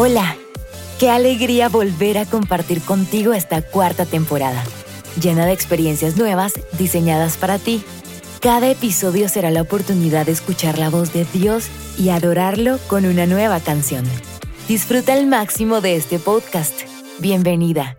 Hola, qué alegría volver a compartir contigo esta cuarta temporada, llena de experiencias nuevas diseñadas para ti. Cada episodio será la oportunidad de escuchar la voz de Dios y adorarlo con una nueva canción. Disfruta al máximo de este podcast. Bienvenida.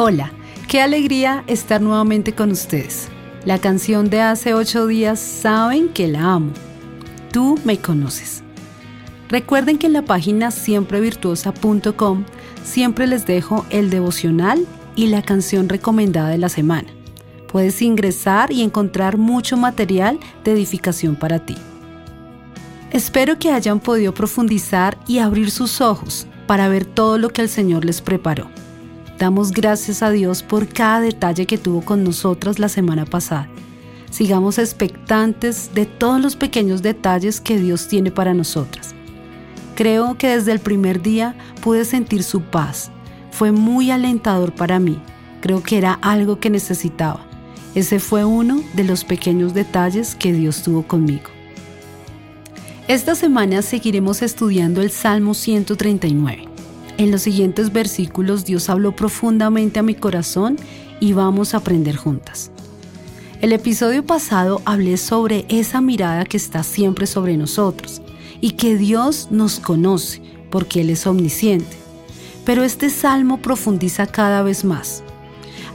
Hola, qué alegría estar nuevamente con ustedes. La canción de hace ocho días saben que la amo. Tú me conoces. Recuerden que en la página siemprevirtuosa.com siempre les dejo el devocional y la canción recomendada de la semana. Puedes ingresar y encontrar mucho material de edificación para ti. Espero que hayan podido profundizar y abrir sus ojos para ver todo lo que el Señor les preparó. Damos gracias a Dios por cada detalle que tuvo con nosotras la semana pasada. Sigamos expectantes de todos los pequeños detalles que Dios tiene para nosotras. Creo que desde el primer día pude sentir su paz. Fue muy alentador para mí. Creo que era algo que necesitaba. Ese fue uno de los pequeños detalles que Dios tuvo conmigo. Esta semana seguiremos estudiando el Salmo 139. En los siguientes versículos Dios habló profundamente a mi corazón y vamos a aprender juntas. El episodio pasado hablé sobre esa mirada que está siempre sobre nosotros y que Dios nos conoce porque Él es omnisciente. Pero este salmo profundiza cada vez más.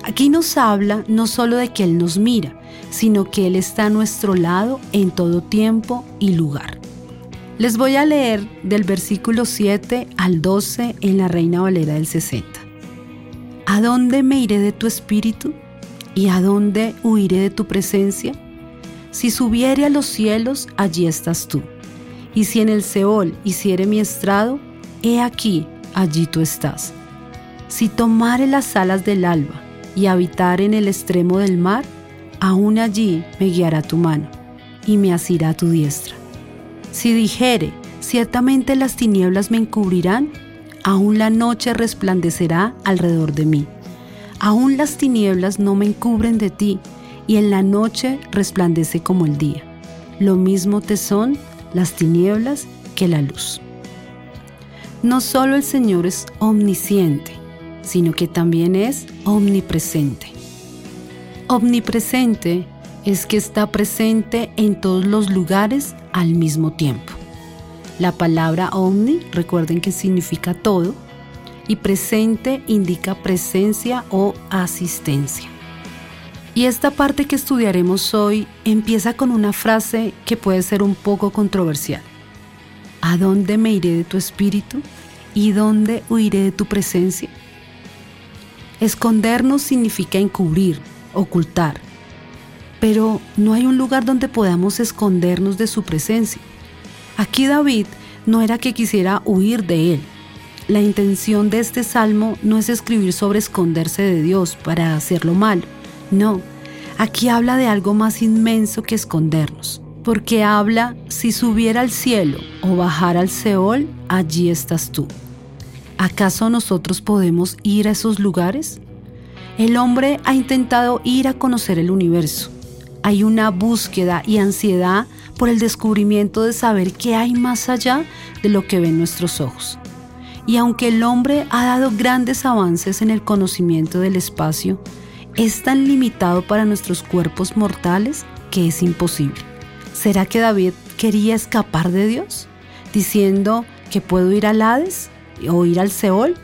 Aquí nos habla no solo de que Él nos mira, sino que Él está a nuestro lado en todo tiempo y lugar. Les voy a leer del versículo 7 al 12 en la Reina Valera del 60. ¿A dónde me iré de tu espíritu? ¿Y a dónde huiré de tu presencia? Si subiere a los cielos, allí estás tú. Y si en el Seol hiciere mi estrado, he aquí, allí tú estás. Si tomare las alas del alba y habitar en el extremo del mar, aún allí me guiará tu mano y me asirá tu diestra. Si dijere, ciertamente las tinieblas me encubrirán, aún la noche resplandecerá alrededor de mí. Aún las tinieblas no me encubren de ti, y en la noche resplandece como el día. Lo mismo te son las tinieblas que la luz. No solo el Señor es omnisciente, sino que también es omnipresente. Omnipresente es que está presente en todos los lugares al mismo tiempo. La palabra omni, recuerden que significa todo, y presente indica presencia o asistencia. Y esta parte que estudiaremos hoy empieza con una frase que puede ser un poco controversial. ¿A dónde me iré de tu espíritu? ¿Y dónde huiré de tu presencia? Escondernos significa encubrir, ocultar, pero no hay un lugar donde podamos escondernos de su presencia. Aquí David no era que quisiera huir de él. La intención de este salmo no es escribir sobre esconderse de Dios para hacerlo mal. No, aquí habla de algo más inmenso que escondernos. Porque habla, si subiera al cielo o bajara al Seol, allí estás tú. ¿Acaso nosotros podemos ir a esos lugares? El hombre ha intentado ir a conocer el universo, hay una búsqueda y ansiedad por el descubrimiento de saber qué hay más allá de lo que ven nuestros ojos. Y aunque el hombre ha dado grandes avances en el conocimiento del espacio, es tan limitado para nuestros cuerpos mortales que es imposible. ¿Será que David quería escapar de Dios? Diciendo que puedo ir al Hades o ir al Seol.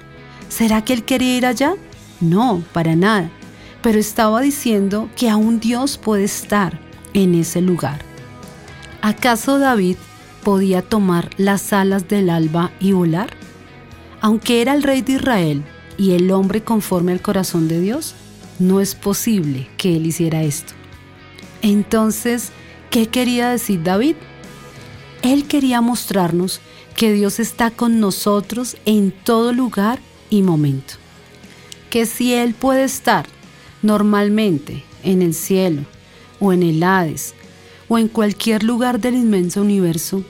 ¿Será que él quería ir allá? No, para nada pero estaba diciendo que aún Dios puede estar en ese lugar. ¿Acaso David podía tomar las alas del alba y volar? Aunque era el rey de Israel y el hombre conforme al corazón de Dios, no es posible que él hiciera esto. Entonces, ¿qué quería decir David? Él quería mostrarnos que Dios está con nosotros en todo lugar y momento. Que si Él puede estar Normalmente, en el cielo, o en el Hades, o en cualquier lugar del inmenso universo,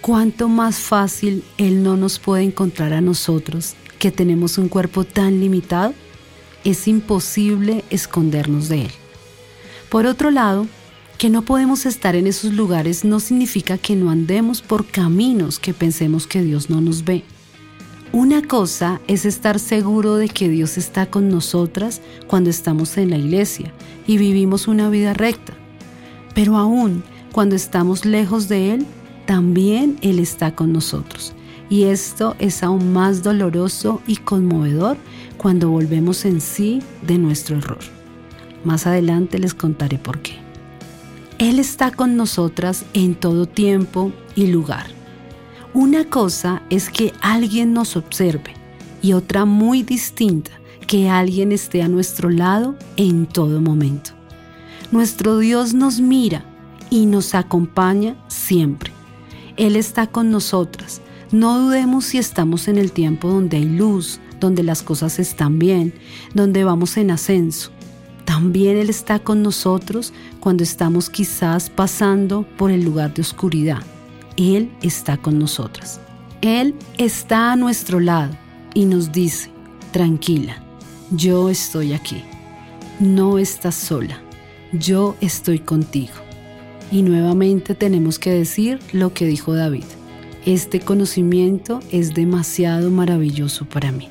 ¿cuánto más fácil Él no nos puede encontrar a nosotros que tenemos un cuerpo tan limitado? Es imposible escondernos de Él. Por otro lado, que no podemos estar en esos lugares no significa que no andemos por caminos que pensemos que Dios no nos ve. Una cosa es estar seguro de que Dios está con nosotras cuando estamos en la iglesia y vivimos una vida recta. Pero aún cuando estamos lejos de Él, también Él está con nosotros. Y esto es aún más doloroso y conmovedor cuando volvemos en sí de nuestro error. Más adelante les contaré por qué. Él está con nosotras en todo tiempo y lugar. Una cosa es que alguien nos observe y otra muy distinta, que alguien esté a nuestro lado en todo momento. Nuestro Dios nos mira y nos acompaña siempre. Él está con nosotras. No dudemos si estamos en el tiempo donde hay luz, donde las cosas están bien, donde vamos en ascenso. También Él está con nosotros cuando estamos quizás pasando por el lugar de oscuridad. Él está con nosotras. Él está a nuestro lado y nos dice, tranquila, yo estoy aquí. No estás sola, yo estoy contigo. Y nuevamente tenemos que decir lo que dijo David. Este conocimiento es demasiado maravilloso para mí.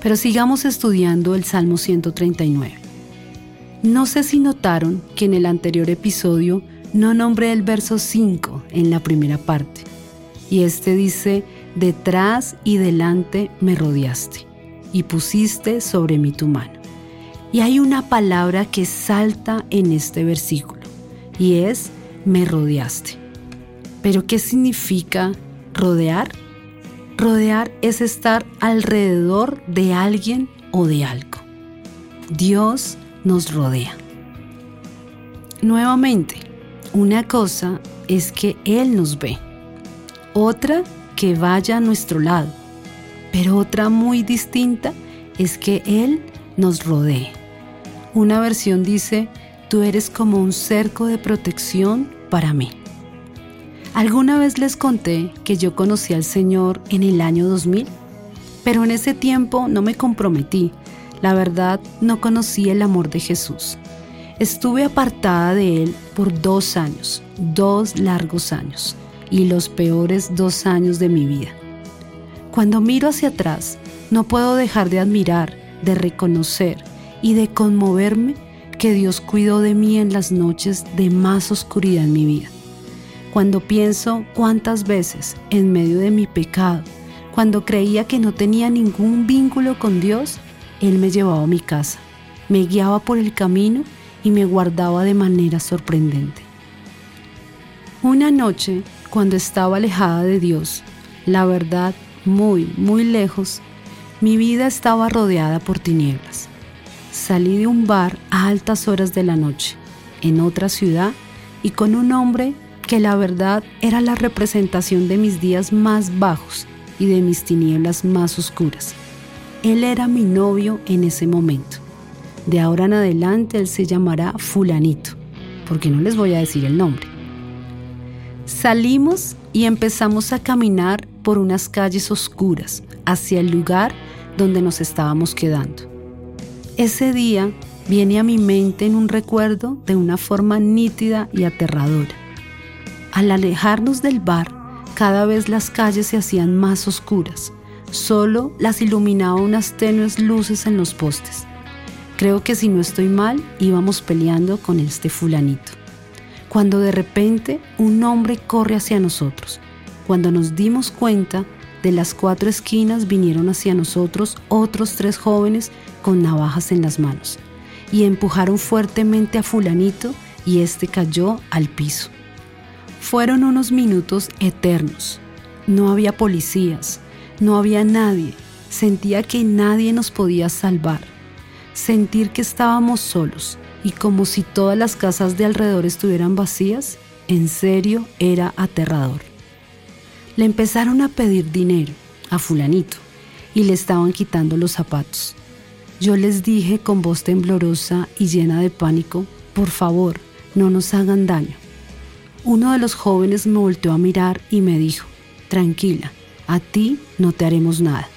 Pero sigamos estudiando el Salmo 139. No sé si notaron que en el anterior episodio no nombré el verso 5 en la primera parte. Y este dice, detrás y delante me rodeaste y pusiste sobre mí tu mano. Y hay una palabra que salta en este versículo y es me rodeaste. Pero ¿qué significa rodear? Rodear es estar alrededor de alguien o de algo. Dios nos rodea. Nuevamente, una cosa es que Él nos ve, otra que vaya a nuestro lado, pero otra muy distinta es que Él nos rodee. Una versión dice, tú eres como un cerco de protección para mí. Alguna vez les conté que yo conocí al Señor en el año 2000, pero en ese tiempo no me comprometí la verdad, no conocí el amor de Jesús. Estuve apartada de Él por dos años, dos largos años, y los peores dos años de mi vida. Cuando miro hacia atrás, no puedo dejar de admirar, de reconocer y de conmoverme que Dios cuidó de mí en las noches de más oscuridad en mi vida. Cuando pienso cuántas veces, en medio de mi pecado, cuando creía que no tenía ningún vínculo con Dios, él me llevaba a mi casa, me guiaba por el camino y me guardaba de manera sorprendente. Una noche, cuando estaba alejada de Dios, la verdad muy, muy lejos, mi vida estaba rodeada por tinieblas. Salí de un bar a altas horas de la noche, en otra ciudad, y con un hombre que la verdad era la representación de mis días más bajos y de mis tinieblas más oscuras. Él era mi novio en ese momento. De ahora en adelante él se llamará fulanito, porque no les voy a decir el nombre. Salimos y empezamos a caminar por unas calles oscuras hacia el lugar donde nos estábamos quedando. Ese día viene a mi mente en un recuerdo de una forma nítida y aterradora. Al alejarnos del bar, cada vez las calles se hacían más oscuras Solo las iluminaba unas tenues luces en los postes. Creo que si no estoy mal, íbamos peleando con este fulanito. Cuando de repente un hombre corre hacia nosotros. Cuando nos dimos cuenta, de las cuatro esquinas vinieron hacia nosotros otros tres jóvenes con navajas en las manos y empujaron fuertemente a fulanito y este cayó al piso. Fueron unos minutos eternos. No había policías, no había nadie. Sentía que nadie nos podía salvar. Sentir que estábamos solos y como si todas las casas de alrededor estuvieran vacías, en serio era aterrador. Le empezaron a pedir dinero a fulanito y le estaban quitando los zapatos. Yo les dije con voz temblorosa y llena de pánico, por favor, no nos hagan daño. uno de los jóvenes me volteó a mirar y me dijo, tranquila, a ti no te haremos nada.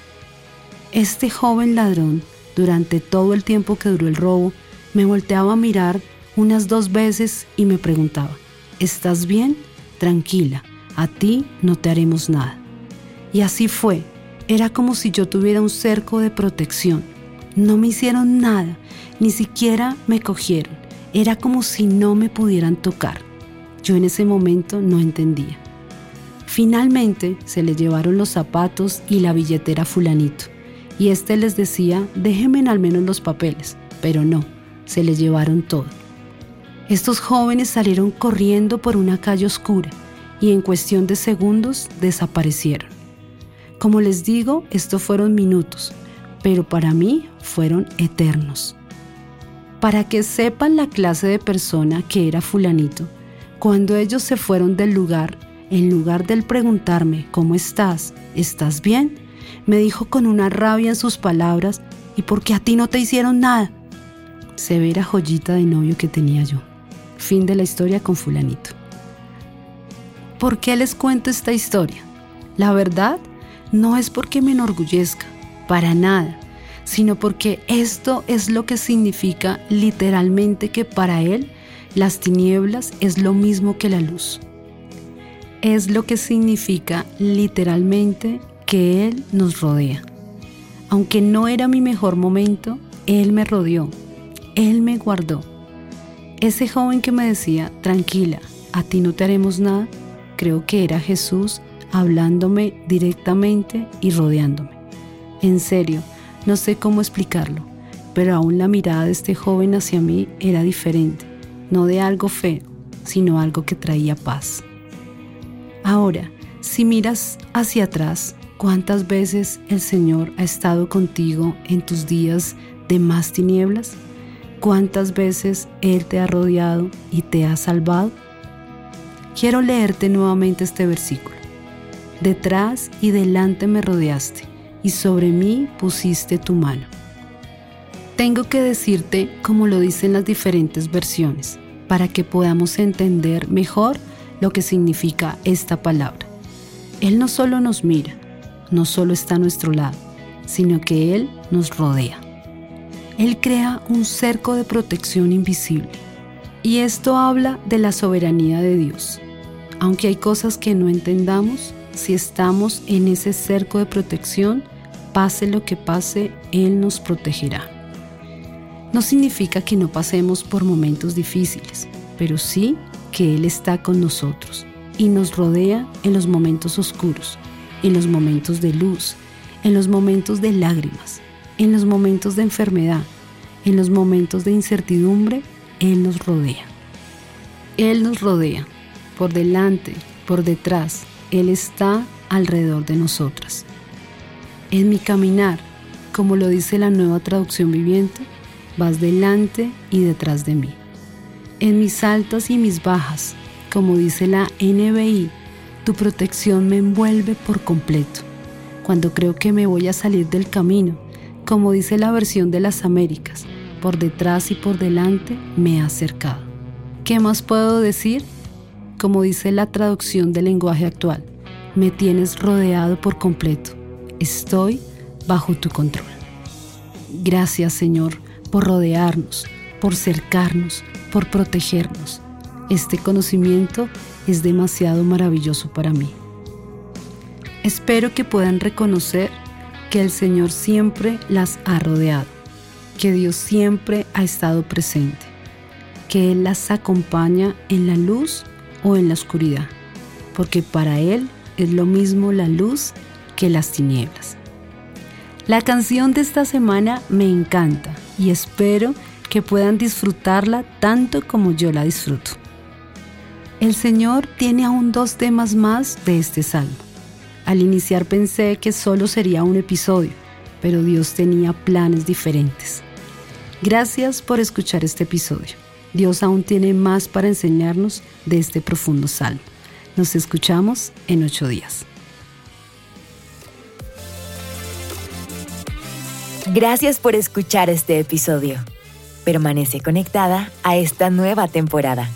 Este joven ladrón, durante todo el tiempo que duró el robo, me volteaba a mirar unas dos veces y me preguntaba, ¿estás bien? Tranquila, a ti no te haremos nada. Y así fue, era como si yo tuviera un cerco de protección. No me hicieron nada, ni siquiera me cogieron. Era como si no me pudieran tocar. Yo en ese momento no entendía. Finalmente se le llevaron los zapatos y la billetera fulanito. Y éste les decía, déjenme al menos los papeles. Pero no, se le llevaron todo. Estos jóvenes salieron corriendo por una calle oscura y en cuestión de segundos desaparecieron. Como les digo, estos fueron minutos, pero para mí fueron eternos. Para que sepan la clase de persona que era fulanito, cuando ellos se fueron del lugar, en lugar de preguntarme, ¿cómo estás? ¿Estás bien? Me dijo con una rabia en sus palabras, ¿y por qué a ti no te hicieron nada? Severa joyita de novio que tenía yo. Fin de la historia con fulanito. ¿Por qué les cuento esta historia? La verdad no es porque me enorgullezca, para nada, sino porque esto es lo que significa literalmente que para Él las tinieblas es lo mismo que la luz. Es lo que significa literalmente que Él nos rodea. Aunque no era mi mejor momento, Él me rodeó, Él me guardó. Ese joven que me decía, tranquila, a ti no te haremos nada, creo que era Jesús hablándome directamente y rodeándome. En serio, no sé cómo explicarlo, pero aún la mirada de este joven hacia mí era diferente no de algo feo, sino algo que traía paz. Ahora, si miras hacia atrás, ¿cuántas veces el Señor ha estado contigo en tus días de más tinieblas? ¿Cuántas veces Él te ha rodeado y te ha salvado? Quiero leerte nuevamente este versículo. Detrás y delante me rodeaste, y sobre mí pusiste tu mano. Tengo que decirte como lo dicen las diferentes versiones, para que podamos entender mejor lo que significa esta palabra. Él no solo nos mira, no solo está a nuestro lado, sino que Él nos rodea. Él crea un cerco de protección invisible. Y esto habla de la soberanía de Dios. Aunque hay cosas que no entendamos, si estamos en ese cerco de protección, pase lo que pase, Él nos protegerá no significa que no pasemos por momentos difíciles, pero sí que Él está con nosotros y nos rodea en los momentos oscuros, en los momentos de luz, en los momentos de lágrimas, en los momentos de enfermedad, en los momentos de incertidumbre, Él nos rodea. Él nos rodea, por delante, por detrás, Él está alrededor de nosotras. En mi caminar, como lo dice la nueva traducción viviente, vas delante y detrás de mí. En mis altas y mis bajas, como dice la NBI, tu protección me envuelve por completo. Cuando creo que me voy a salir del camino, como dice la versión de las Américas, por detrás y por delante me ha acercado. ¿Qué más puedo decir? Como dice la traducción del lenguaje actual, me tienes rodeado por completo. Estoy bajo tu control. Gracias Señor por rodearnos, por cercarnos, por protegernos. Este conocimiento es demasiado maravilloso para mí. Espero que puedan reconocer que el Señor siempre las ha rodeado, que Dios siempre ha estado presente, que Él las acompaña en la luz o en la oscuridad, porque para Él es lo mismo la luz que las tinieblas. La canción de esta semana me encanta y espero que puedan disfrutarla tanto como yo la disfruto. El Señor tiene aún dos temas más de este salmo. Al iniciar pensé que solo sería un episodio, pero Dios tenía planes diferentes. Gracias por escuchar este episodio. Dios aún tiene más para enseñarnos de este profundo salmo. Nos escuchamos en ocho días. Gracias por escuchar este episodio. Permanece conectada a esta nueva temporada.